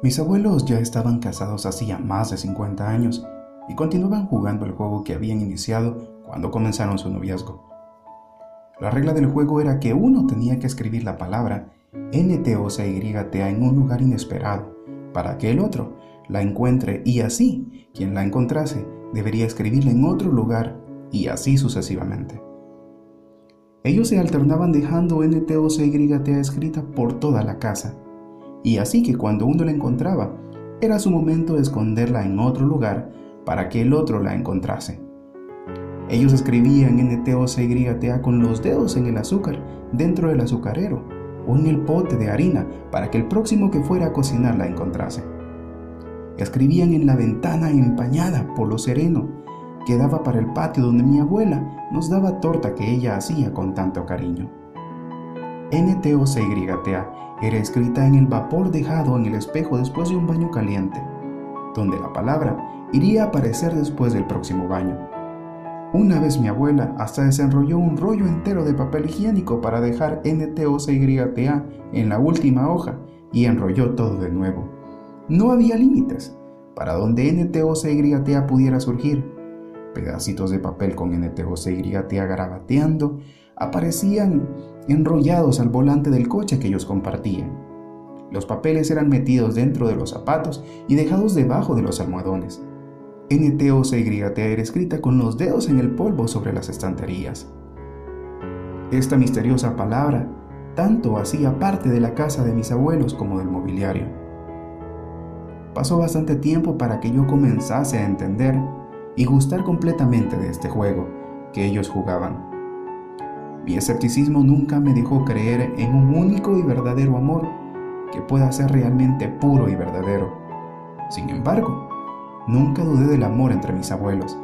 Mis abuelos ya estaban casados hacía más de 50 años y continuaban jugando el juego que habían iniciado cuando comenzaron su noviazgo. La regla del juego era que uno tenía que escribir la palabra NTOCYTA en un lugar inesperado para que el otro la encuentre y así quien la encontrase debería escribirla en otro lugar y así sucesivamente. Ellos se alternaban dejando NTOCYTA escrita por toda la casa y así que cuando uno la encontraba era su momento de esconderla en otro lugar para que el otro la encontrase. Ellos escribían NTOCYTA con los dedos en el azúcar dentro del azucarero o en el pote de harina para que el próximo que fuera a cocinar la encontrase. Escribían en la ventana empañada por lo sereno que daba para el patio donde mi abuela nos daba torta que ella hacía con tanto cariño. NTOCYTA era escrita en el vapor dejado en el espejo después de un baño caliente, donde la palabra iría a aparecer después del próximo baño. Una vez mi abuela hasta desenrolló un rollo entero de papel higiénico para dejar NTOCYTA en la última hoja y enrolló todo de nuevo. No había límites para donde NTOCYTA pudiera surgir. Pedacitos de papel con NTOCYTA garabateando aparecían enrollados al volante del coche que ellos compartían. Los papeles eran metidos dentro de los zapatos y dejados debajo de los almohadones. NTOCYTA era escrita con los dedos en el polvo sobre las estanterías. Esta misteriosa palabra tanto hacía parte de la casa de mis abuelos como del mobiliario. Pasó bastante tiempo para que yo comenzase a entender y gustar completamente de este juego que ellos jugaban. Mi escepticismo nunca me dejó creer en un único y verdadero amor que pueda ser realmente puro y verdadero. Sin embargo, Nunca dudé del amor entre mis abuelos.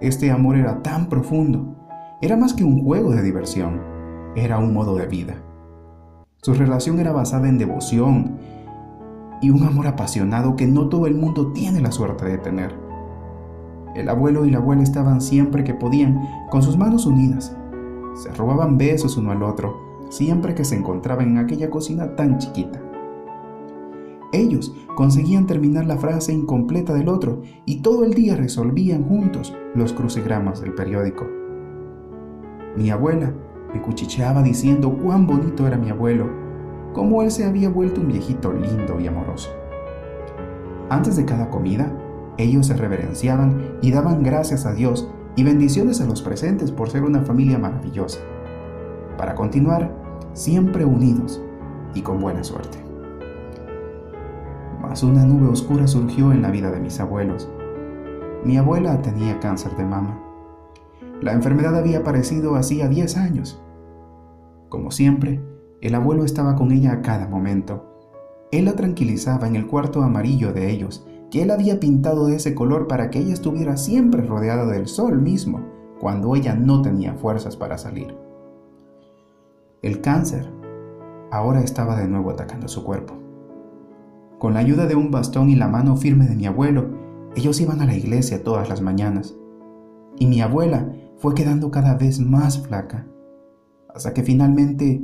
Este amor era tan profundo, era más que un juego de diversión, era un modo de vida. Su relación era basada en devoción y un amor apasionado que no todo el mundo tiene la suerte de tener. El abuelo y la abuela estaban siempre que podían con sus manos unidas. Se robaban besos uno al otro siempre que se encontraban en aquella cocina tan chiquita. Ellos conseguían terminar la frase incompleta del otro y todo el día resolvían juntos los crucigramas del periódico. Mi abuela me cuchicheaba diciendo cuán bonito era mi abuelo, cómo él se había vuelto un viejito lindo y amoroso. Antes de cada comida, ellos se reverenciaban y daban gracias a Dios y bendiciones a los presentes por ser una familia maravillosa, para continuar siempre unidos y con buena suerte una nube oscura surgió en la vida de mis abuelos. Mi abuela tenía cáncer de mama. La enfermedad había aparecido hacía 10 años. Como siempre, el abuelo estaba con ella a cada momento. Él la tranquilizaba en el cuarto amarillo de ellos, que él había pintado de ese color para que ella estuviera siempre rodeada del sol mismo, cuando ella no tenía fuerzas para salir. El cáncer ahora estaba de nuevo atacando su cuerpo. Con la ayuda de un bastón y la mano firme de mi abuelo, ellos iban a la iglesia todas las mañanas. Y mi abuela fue quedando cada vez más flaca, hasta que finalmente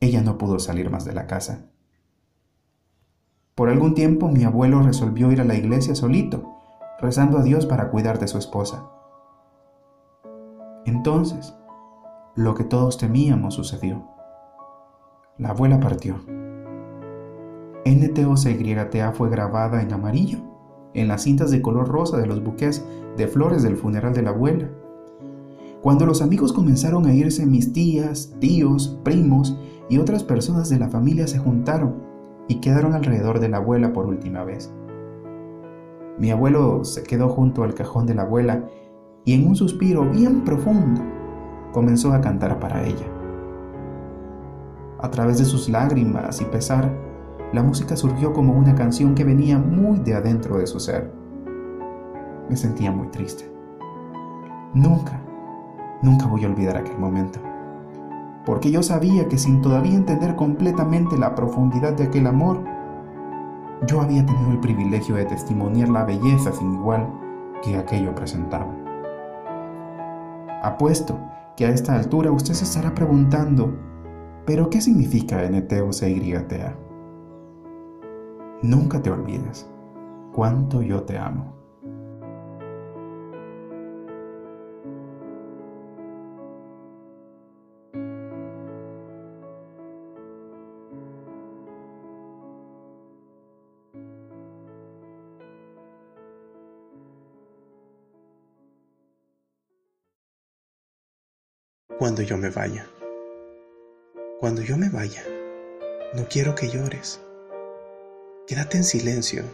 ella no pudo salir más de la casa. Por algún tiempo mi abuelo resolvió ir a la iglesia solito, rezando a Dios para cuidar de su esposa. Entonces, lo que todos temíamos sucedió. La abuela partió. NTOCYTA fue grabada en amarillo, en las cintas de color rosa de los buques de flores del funeral de la abuela. Cuando los amigos comenzaron a irse, mis tías, tíos, primos y otras personas de la familia se juntaron y quedaron alrededor de la abuela por última vez. Mi abuelo se quedó junto al cajón de la abuela y en un suspiro bien profundo comenzó a cantar para ella. A través de sus lágrimas y pesar, la música surgió como una canción que venía muy de adentro de su ser. Me sentía muy triste. Nunca, nunca voy a olvidar aquel momento. Porque yo sabía que sin todavía entender completamente la profundidad de aquel amor, yo había tenido el privilegio de testimoniar la belleza sin igual que aquello presentaba. Apuesto que a esta altura usted se estará preguntando, ¿pero qué significa NTOCYTA? nunca te olvides cuánto yo te amo. Cuando yo me vaya. Cuando yo me vaya, no quiero que llores. Quédate en silencio,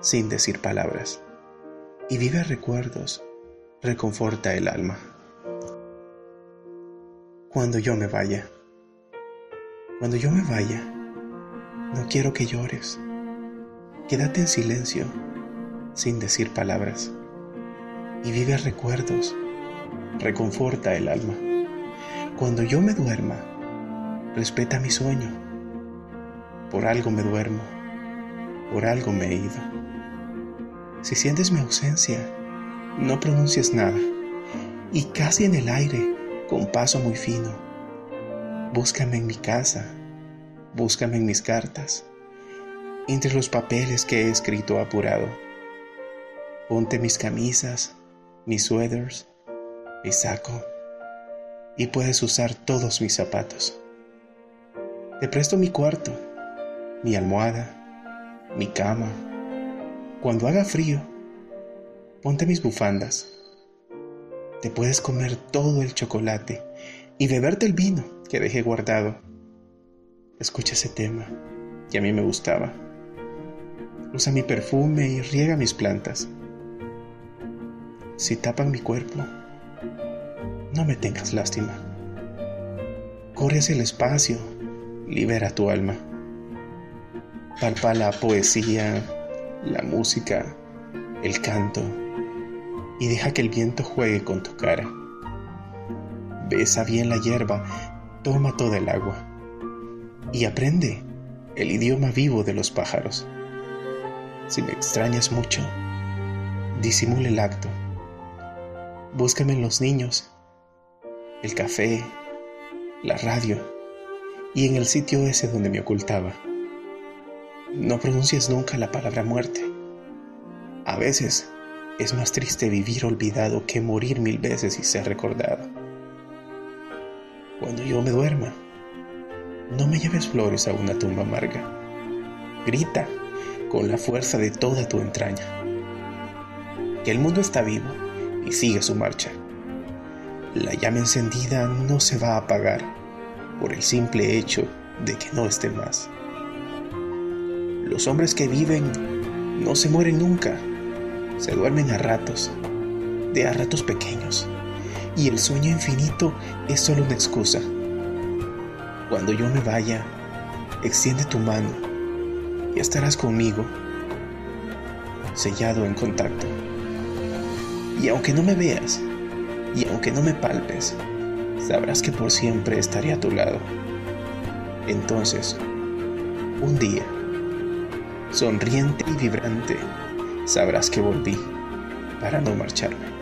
sin decir palabras, y vive recuerdos, reconforta el alma. Cuando yo me vaya. Cuando yo me vaya, no quiero que llores. Quédate en silencio, sin decir palabras, y vive recuerdos, reconforta el alma. Cuando yo me duerma, respeta mi sueño. Por algo me duermo, por algo me he ido. Si sientes mi ausencia, no pronuncies nada y casi en el aire, con paso muy fino. Búscame en mi casa, búscame en mis cartas, entre los papeles que he escrito apurado. Ponte mis camisas, mis suéteres, mi saco y puedes usar todos mis zapatos. Te presto mi cuarto, mi almohada, mi cama. Cuando haga frío, ponte mis bufandas. Te puedes comer todo el chocolate y beberte el vino que dejé guardado. Escucha ese tema que a mí me gustaba. Usa mi perfume y riega mis plantas. Si tapan mi cuerpo, no me tengas lástima. Corre hacia el espacio, libera tu alma. Palpa la poesía, la música, el canto y deja que el viento juegue con tu cara. Besa bien la hierba, toma toda el agua y aprende el idioma vivo de los pájaros. Si me extrañas mucho, disimule el acto. Búscame en los niños el café, la radio y en el sitio ese donde me ocultaba. No pronuncies nunca la palabra muerte. A veces es más triste vivir olvidado que morir mil veces y ser recordado. Cuando yo me duerma, no me lleves flores a una tumba amarga. Grita con la fuerza de toda tu entraña. Que el mundo está vivo y sigue su marcha. La llama encendida no se va a apagar por el simple hecho de que no esté más. Los hombres que viven no se mueren nunca, se duermen a ratos, de a ratos pequeños, y el sueño infinito es solo una excusa. Cuando yo me vaya, extiende tu mano y estarás conmigo, sellado en contacto. Y aunque no me veas, y aunque no me palpes, sabrás que por siempre estaré a tu lado. Entonces, un día, sonriente y vibrante, sabrás que volví para no marcharme.